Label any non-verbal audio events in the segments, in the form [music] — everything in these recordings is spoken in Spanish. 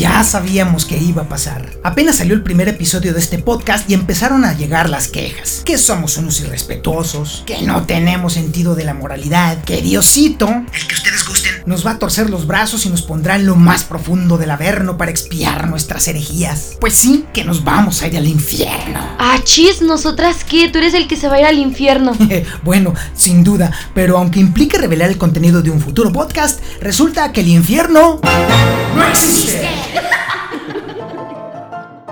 Ya sabíamos que iba a pasar. Apenas salió el primer episodio de este podcast y empezaron a llegar las quejas. Que somos unos irrespetuosos, que no tenemos sentido de la moralidad, que Diosito, el que ustedes nos va a torcer los brazos y nos pondrá en lo más profundo del averno para expiar nuestras herejías. Pues sí, que nos vamos a ir al infierno. [laughs] Ah, chis, ¿nosotras qué? Tú eres el que se va a ir al infierno. [laughs] bueno, sin duda, pero aunque implique revelar el contenido de un futuro podcast, resulta que el infierno no existe. [laughs]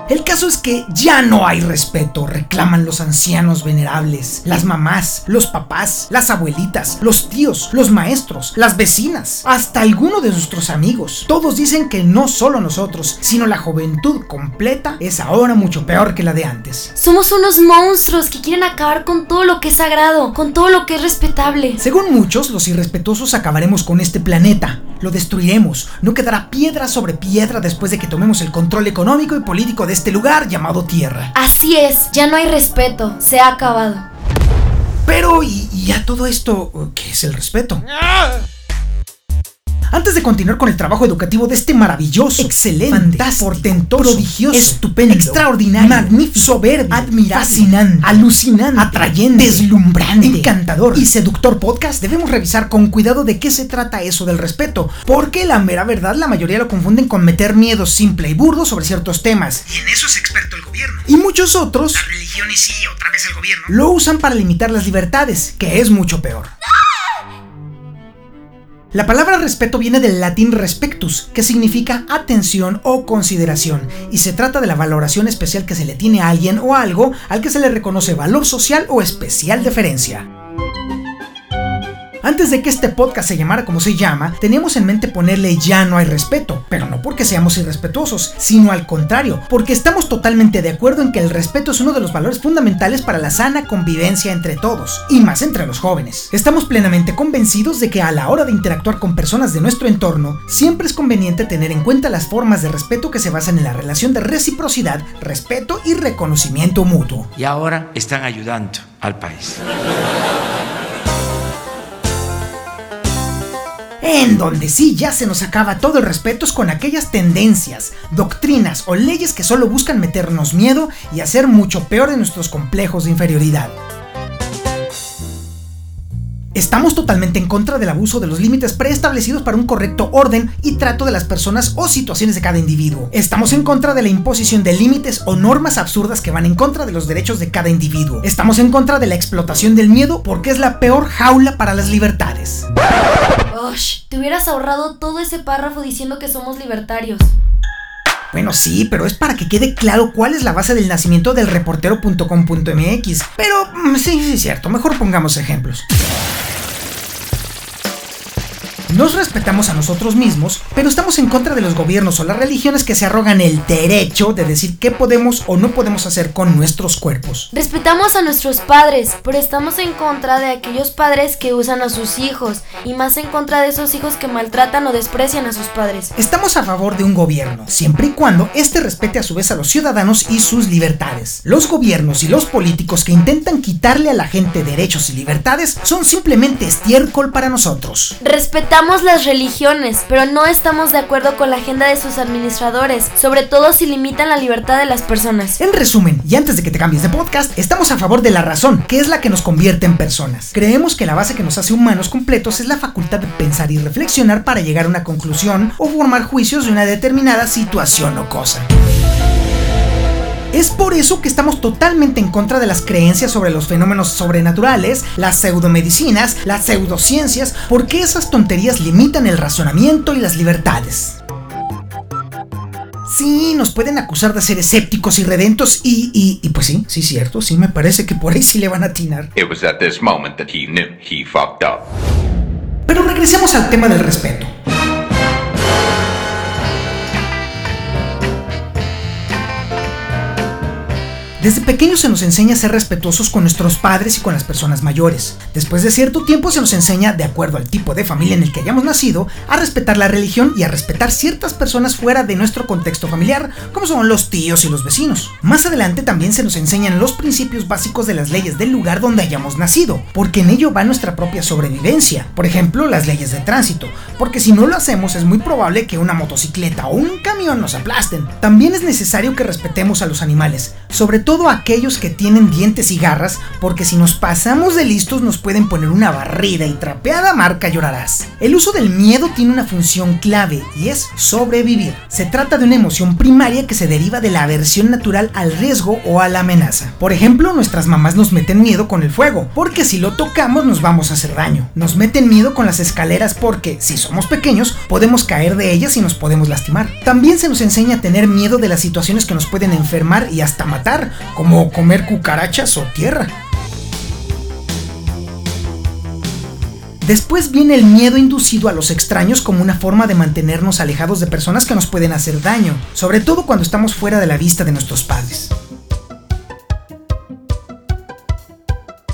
El caso es que ya no hay respeto, reclaman los ancianos venerables, las mamás, los papás, las abuelitas, los tíos, los maestros, las vecinas, hasta alguno de nuestros amigos. Todos dicen que no solo nosotros, sino la juventud completa es ahora mucho peor que la de antes. Somos unos monstruos que quieren acabar con todo lo que es sagrado, con todo lo que es respetable. Según muchos, los irrespetuosos acabaremos con este planeta. Lo destruiremos. No quedará piedra sobre piedra después de que tomemos el control económico y político de este lugar llamado Tierra. Así es, ya no hay respeto, se ha acabado. Pero, ¿y, y a todo esto qué es el respeto? Antes de continuar con el trabajo educativo de este maravilloso, excelente, fantástico, portentoso, prodigioso, estupendo, extraordinario, magnífico, soberbio, admirable, fascinante, alucinante, atrayente, deslumbrante, encantador y seductor podcast, debemos revisar con cuidado de qué se trata eso del respeto, porque la mera verdad la mayoría lo confunden con meter miedo simple y burdo sobre ciertos temas. Y en eso es experto el gobierno. Y muchos otros, la religión y sí, otra vez el gobierno, lo usan para limitar las libertades, que es mucho peor. La palabra respeto viene del latín respectus, que significa atención o consideración, y se trata de la valoración especial que se le tiene a alguien o algo al que se le reconoce valor social o especial deferencia. Antes de que este podcast se llamara como se llama, teníamos en mente ponerle ya no hay respeto, pero no porque seamos irrespetuosos, sino al contrario, porque estamos totalmente de acuerdo en que el respeto es uno de los valores fundamentales para la sana convivencia entre todos, y más entre los jóvenes. Estamos plenamente convencidos de que a la hora de interactuar con personas de nuestro entorno, siempre es conveniente tener en cuenta las formas de respeto que se basan en la relación de reciprocidad, respeto y reconocimiento mutuo. Y ahora están ayudando al país. En donde sí ya se nos acaba todo el respeto es con aquellas tendencias, doctrinas o leyes que solo buscan meternos miedo y hacer mucho peor de nuestros complejos de inferioridad. Estamos totalmente en contra del abuso de los límites preestablecidos para un correcto orden y trato de las personas o situaciones de cada individuo. Estamos en contra de la imposición de límites o normas absurdas que van en contra de los derechos de cada individuo. Estamos en contra de la explotación del miedo porque es la peor jaula para las libertades. Osh, te hubieras ahorrado todo ese párrafo diciendo que somos libertarios. Bueno, sí, pero es para que quede claro cuál es la base del nacimiento del reportero.com.mx. Pero mm, sí, sí, es cierto, mejor pongamos ejemplos. Nos respetamos a nosotros mismos, pero estamos en contra de los gobiernos o las religiones que se arrogan el derecho de decir qué podemos o no podemos hacer con nuestros cuerpos. Respetamos a nuestros padres, pero estamos en contra de aquellos padres que usan a sus hijos y más en contra de esos hijos que maltratan o desprecian a sus padres. Estamos a favor de un gobierno, siempre y cuando éste respete a su vez a los ciudadanos y sus libertades. Los gobiernos y los políticos que intentan quitarle a la gente derechos y libertades son simplemente estiércol para nosotros. Respetamos las religiones, pero no estamos de acuerdo con la agenda de sus administradores, sobre todo si limitan la libertad de las personas. En resumen, y antes de que te cambies de podcast, estamos a favor de la razón, que es la que nos convierte en personas. Creemos que la base que nos hace humanos completos es la facultad de pensar y reflexionar para llegar a una conclusión o formar juicios de una determinada situación o cosa. Es por eso que estamos totalmente en contra de las creencias sobre los fenómenos sobrenaturales, las pseudomedicinas, las pseudociencias, porque esas tonterías limitan el razonamiento y las libertades. Sí, nos pueden acusar de ser escépticos y redentos y, y, y pues sí, sí cierto, sí me parece que por ahí sí le van a atinar. It was at this moment that he knew he fucked up. Pero regresemos al tema del respeto. Desde pequeños se nos enseña a ser respetuosos con nuestros padres y con las personas mayores. Después de cierto tiempo se nos enseña, de acuerdo al tipo de familia en el que hayamos nacido, a respetar la religión y a respetar ciertas personas fuera de nuestro contexto familiar, como son los tíos y los vecinos. Más adelante también se nos enseñan los principios básicos de las leyes del lugar donde hayamos nacido, porque en ello va nuestra propia sobrevivencia. Por ejemplo, las leyes de tránsito, porque si no lo hacemos es muy probable que una motocicleta o un camión nos aplasten. También es necesario que respetemos a los animales, sobre todo aquellos que tienen dientes y garras, porque si nos pasamos de listos nos pueden poner una barrida y trapeada marca llorarás. El uso del miedo tiene una función clave y es sobrevivir. Se trata de una emoción primaria que se deriva de la aversión natural al riesgo o a la amenaza. Por ejemplo, nuestras mamás nos meten miedo con el fuego, porque si lo tocamos nos vamos a hacer daño. Nos meten miedo con las escaleras porque, si somos pequeños, podemos caer de ellas y nos podemos lastimar. También se nos enseña a tener miedo de las situaciones que nos pueden enfermar y hasta matar, como comer cucarachas o tierra. Después viene el miedo inducido a los extraños como una forma de mantenernos alejados de personas que nos pueden hacer daño, sobre todo cuando estamos fuera de la vista de nuestros padres.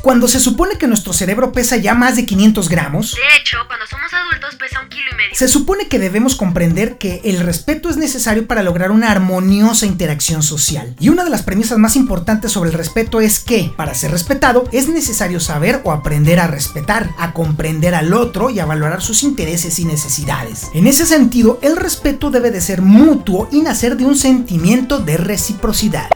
Cuando se supone que nuestro cerebro pesa ya más de 500 gramos, De hecho, cuando somos adultos pesa un kilo y medio. se supone que debemos comprender que el respeto es necesario para lograr una armoniosa interacción social. Y una de las premisas más importantes sobre el respeto es que, para ser respetado, es necesario saber o aprender a respetar, a comprender al otro y a valorar sus intereses y necesidades. En ese sentido, el respeto debe de ser mutuo y nacer de un sentimiento de reciprocidad.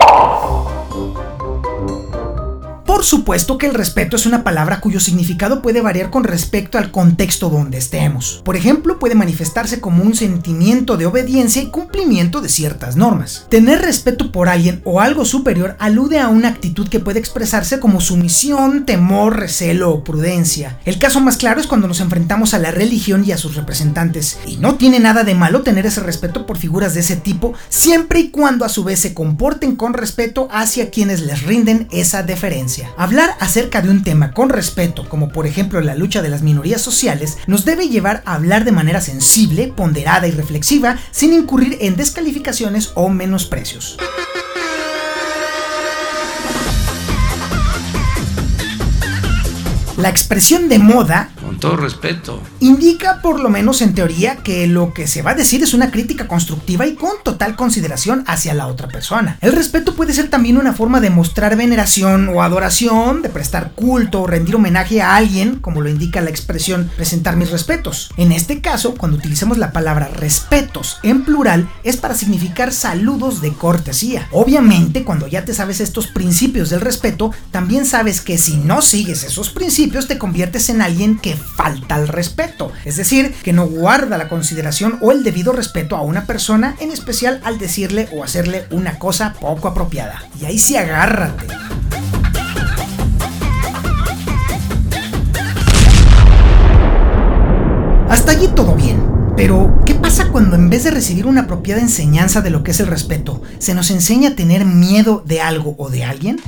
Por supuesto que el respeto es una palabra cuyo significado puede variar con respecto al contexto donde estemos. Por ejemplo, puede manifestarse como un sentimiento de obediencia y cumplimiento de ciertas normas. Tener respeto por alguien o algo superior alude a una actitud que puede expresarse como sumisión, temor, recelo o prudencia. El caso más claro es cuando nos enfrentamos a la religión y a sus representantes. Y no tiene nada de malo tener ese respeto por figuras de ese tipo, siempre y cuando a su vez se comporten con respeto hacia quienes les rinden esa deferencia. Hablar acerca de un tema con respeto, como por ejemplo la lucha de las minorías sociales, nos debe llevar a hablar de manera sensible, ponderada y reflexiva, sin incurrir en descalificaciones o menosprecios. La expresión de moda Con todo respeto. indica, por lo menos en teoría, que lo que se va a decir es una crítica constructiva y con total consideración hacia la otra persona. El respeto puede ser también una forma de mostrar veneración o adoración, de prestar culto o rendir homenaje a alguien, como lo indica la expresión presentar mis respetos. En este caso, cuando utilizamos la palabra respetos en plural, es para significar saludos de cortesía. Obviamente, cuando ya te sabes estos principios del respeto, también sabes que si no sigues esos principios, te conviertes en alguien que falta al respeto. Es decir, que no guarda la consideración o el debido respeto a una persona, en especial al decirle o hacerle una cosa poco apropiada. Y ahí sí agárrate. Hasta allí todo bien. Pero, ¿qué pasa cuando en vez de recibir una apropiada enseñanza de lo que es el respeto, se nos enseña a tener miedo de algo o de alguien?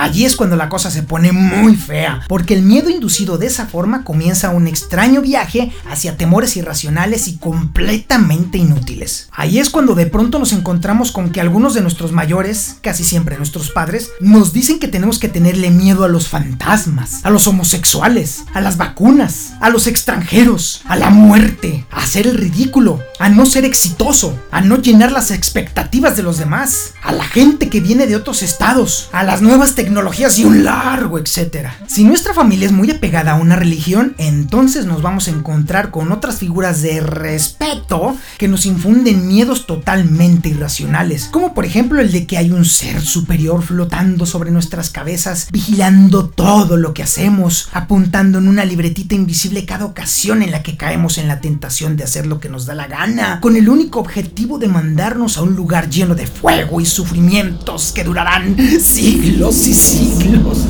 Allí es cuando la cosa se pone muy fea, porque el miedo inducido de esa forma comienza un extraño viaje hacia temores irracionales y completamente inútiles. Ahí es cuando de pronto nos encontramos con que algunos de nuestros mayores, casi siempre nuestros padres, nos dicen que tenemos que tenerle miedo a los fantasmas, a los homosexuales, a las vacunas, a los extranjeros, a la muerte, a hacer el ridículo, a no ser exitoso, a no llenar las expectativas de los demás, a la gente que viene de otros estados, a las nuevas tecnologías y un largo etcétera. Si nuestra familia es muy apegada a una religión, entonces nos vamos a encontrar con otras figuras de respeto que nos infunden miedos totalmente irracionales, como por ejemplo el de que hay un ser superior flotando sobre nuestras cabezas, vigilando todo lo que hacemos, apuntando en una libretita invisible cada ocasión en la que caemos en la tentación de hacer lo que nos da la gana, con el único objetivo de mandarnos a un lugar lleno de fuego y sufrimientos que durarán siglos y siglos.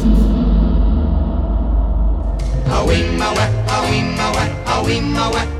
Awim, awak, awim, awak.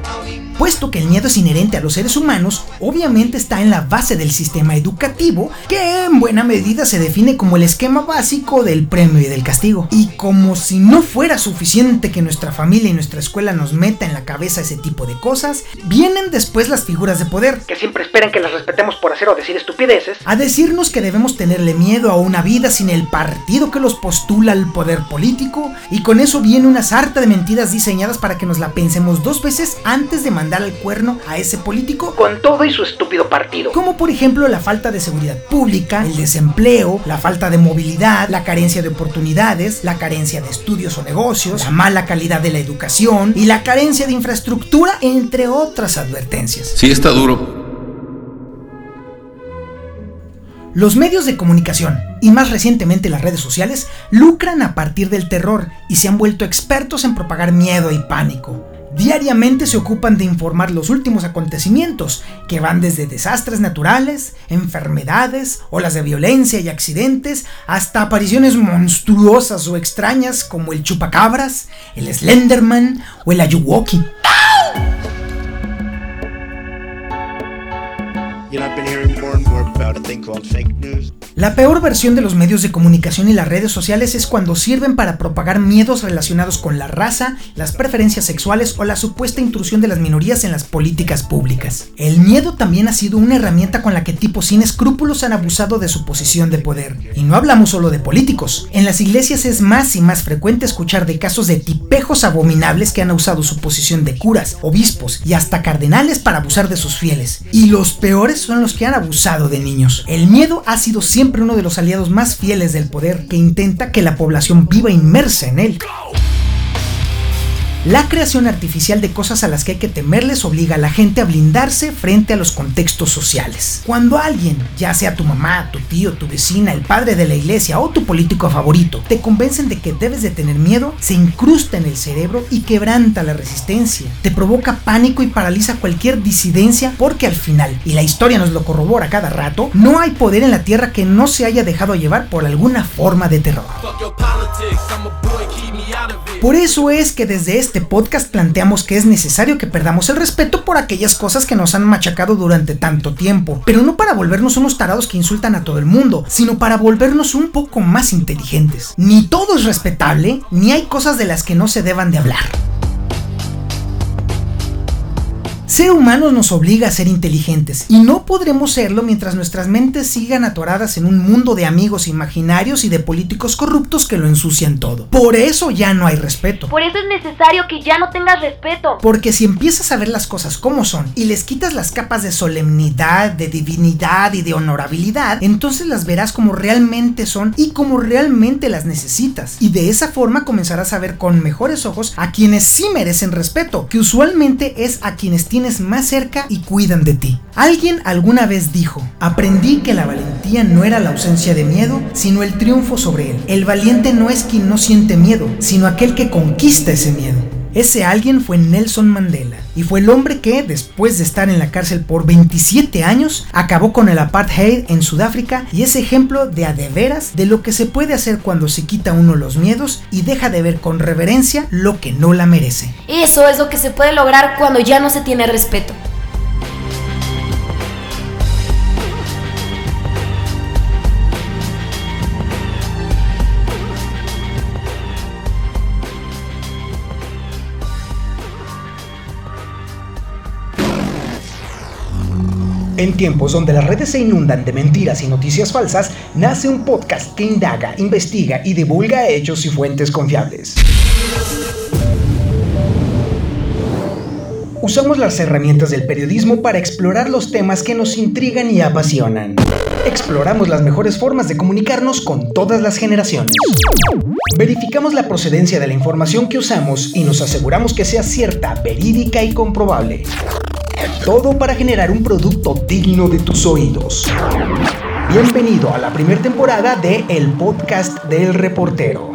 Puesto que el miedo es inherente a los seres humanos, obviamente está en la base del sistema educativo, que en buena medida se define como el esquema básico del premio y del castigo. Y como si no fuera suficiente que nuestra familia y nuestra escuela nos meta en la cabeza ese tipo de cosas, vienen después las figuras de poder, que siempre esperan que las respetemos por hacer o decir estupideces, a decirnos que debemos tenerle miedo a una vida sin el partido que los postula al poder político, y con eso viene una sarta de mentiras diseñadas para que nos la pensemos dos veces antes de mandar al cuerno a ese político con todo y su estúpido partido. Como por ejemplo la falta de seguridad pública, el desempleo, la falta de movilidad, la carencia de oportunidades, la carencia de estudios o negocios, la mala calidad de la educación y la carencia de infraestructura, entre otras advertencias. Sí está duro, Los medios de comunicación, y más recientemente las redes sociales, lucran a partir del terror y se han vuelto expertos en propagar miedo y pánico. Diariamente se ocupan de informar los últimos acontecimientos, que van desde desastres naturales, enfermedades, olas de violencia y accidentes, hasta apariciones monstruosas o extrañas como el chupacabras, el Slenderman o el Ayuwoki. La peor versión de los medios de comunicación y las redes sociales es cuando sirven para propagar miedos relacionados con la raza, las preferencias sexuales o la supuesta intrusión de las minorías en las políticas públicas. El miedo también ha sido una herramienta con la que tipos sin escrúpulos han abusado de su posición de poder. Y no hablamos solo de políticos. En las iglesias es más y más frecuente escuchar de casos de tipejos abominables que han usado su posición de curas, obispos y hasta cardenales para abusar de sus fieles. Y los peores son los que han abusado de niños. El miedo ha sido siempre uno de los aliados más fieles del poder que intenta que la población viva inmersa en él. La creación artificial de cosas a las que hay que temerles obliga a la gente a blindarse frente a los contextos sociales. Cuando alguien, ya sea tu mamá, tu tío, tu vecina, el padre de la iglesia o tu político favorito, te convencen de que debes de tener miedo, se incrusta en el cerebro y quebranta la resistencia. Te provoca pánico y paraliza cualquier disidencia porque al final, y la historia nos lo corrobora cada rato, no hay poder en la tierra que no se haya dejado llevar por alguna forma de terror. Por eso es que desde este podcast planteamos que es necesario que perdamos el respeto por aquellas cosas que nos han machacado durante tanto tiempo, pero no para volvernos unos tarados que insultan a todo el mundo, sino para volvernos un poco más inteligentes. Ni todo es respetable, ni hay cosas de las que no se deban de hablar. Ser humanos nos obliga a ser inteligentes y no podremos serlo mientras nuestras mentes sigan atoradas en un mundo de amigos imaginarios y de políticos corruptos que lo ensucian todo. Por eso ya no hay respeto. Por eso es necesario que ya no tengas respeto. Porque si empiezas a ver las cosas como son y les quitas las capas de solemnidad, de divinidad y de honorabilidad, entonces las verás como realmente son y como realmente las necesitas. Y de esa forma comenzarás a ver con mejores ojos a quienes sí merecen respeto, que usualmente es a quienes más cerca y cuidan de ti. Alguien alguna vez dijo, aprendí que la valentía no era la ausencia de miedo, sino el triunfo sobre él. El valiente no es quien no siente miedo, sino aquel que conquista ese miedo. Ese alguien fue Nelson Mandela y fue el hombre que, después de estar en la cárcel por 27 años, acabó con el apartheid en Sudáfrica y es ejemplo de a de veras de lo que se puede hacer cuando se quita uno los miedos y deja de ver con reverencia lo que no la merece. Eso es lo que se puede lograr cuando ya no se tiene respeto. En tiempos donde las redes se inundan de mentiras y noticias falsas, nace un podcast que indaga, investiga y divulga hechos y fuentes confiables. Usamos las herramientas del periodismo para explorar los temas que nos intrigan y apasionan. Exploramos las mejores formas de comunicarnos con todas las generaciones. Verificamos la procedencia de la información que usamos y nos aseguramos que sea cierta, verídica y comprobable. Todo para generar un producto digno de tus oídos. Bienvenido a la primera temporada de El Podcast del Reportero.